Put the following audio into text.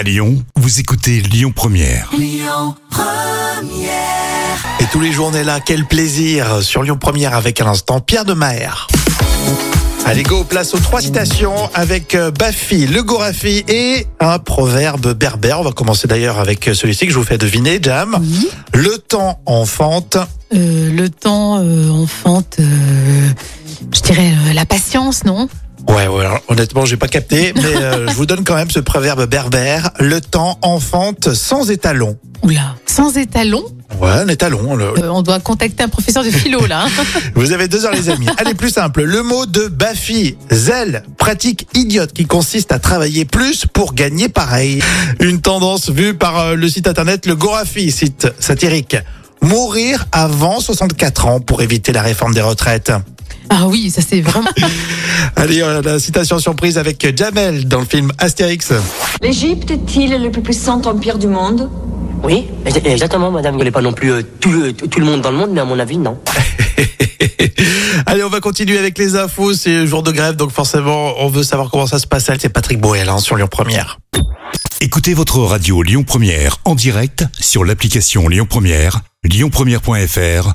À Lyon, vous écoutez Lyon Première. Et tous les jours, on est là. Quel plaisir sur Lyon Première avec à l'instant Pierre de Maher. Allez, go, place aux trois citations avec euh, Bafi, le Gorafi et un proverbe berbère. On va commencer d'ailleurs avec euh, celui-ci que je vous fais deviner, Jam. Oui. Le temps enfante. Euh, le temps euh, enfante, euh, je dirais euh, la patience, non? Ouais, ouais, alors, honnêtement, j'ai pas capté, mais euh, je vous donne quand même ce proverbe berbère. Le temps enfante sans étalon. Oula, sans étalon, Ouais, un étalon. le- euh, on doit contacter un professeur de philo là. hein. Vous avez deux heures, les amis. Allez, plus simple. Le mot de Bafi, zèle, pratique idiote qui consiste à travailler plus pour gagner pareil. Une tendance vue par euh, le site internet Le Gorafi, site satirique. Mourir avant 64 ans pour éviter la réforme des retraites. Ah oui, ça c'est vraiment. Allez, euh, la citation surprise avec Jamel dans le film Astérix. L'Égypte est-il le plus puissant empire du monde? Oui, ex- exactement, madame. Je connais pas non plus euh, tout, le, tout le monde dans le monde, mais à mon avis, non. Allez, on va continuer avec les infos. C'est jour de grève, donc forcément, on veut savoir comment ça se passe. C'est Patrick Boel hein, sur Lyon Première. Écoutez votre radio Lyon Première en direct sur l'application Lyon Première, lyonpremière.fr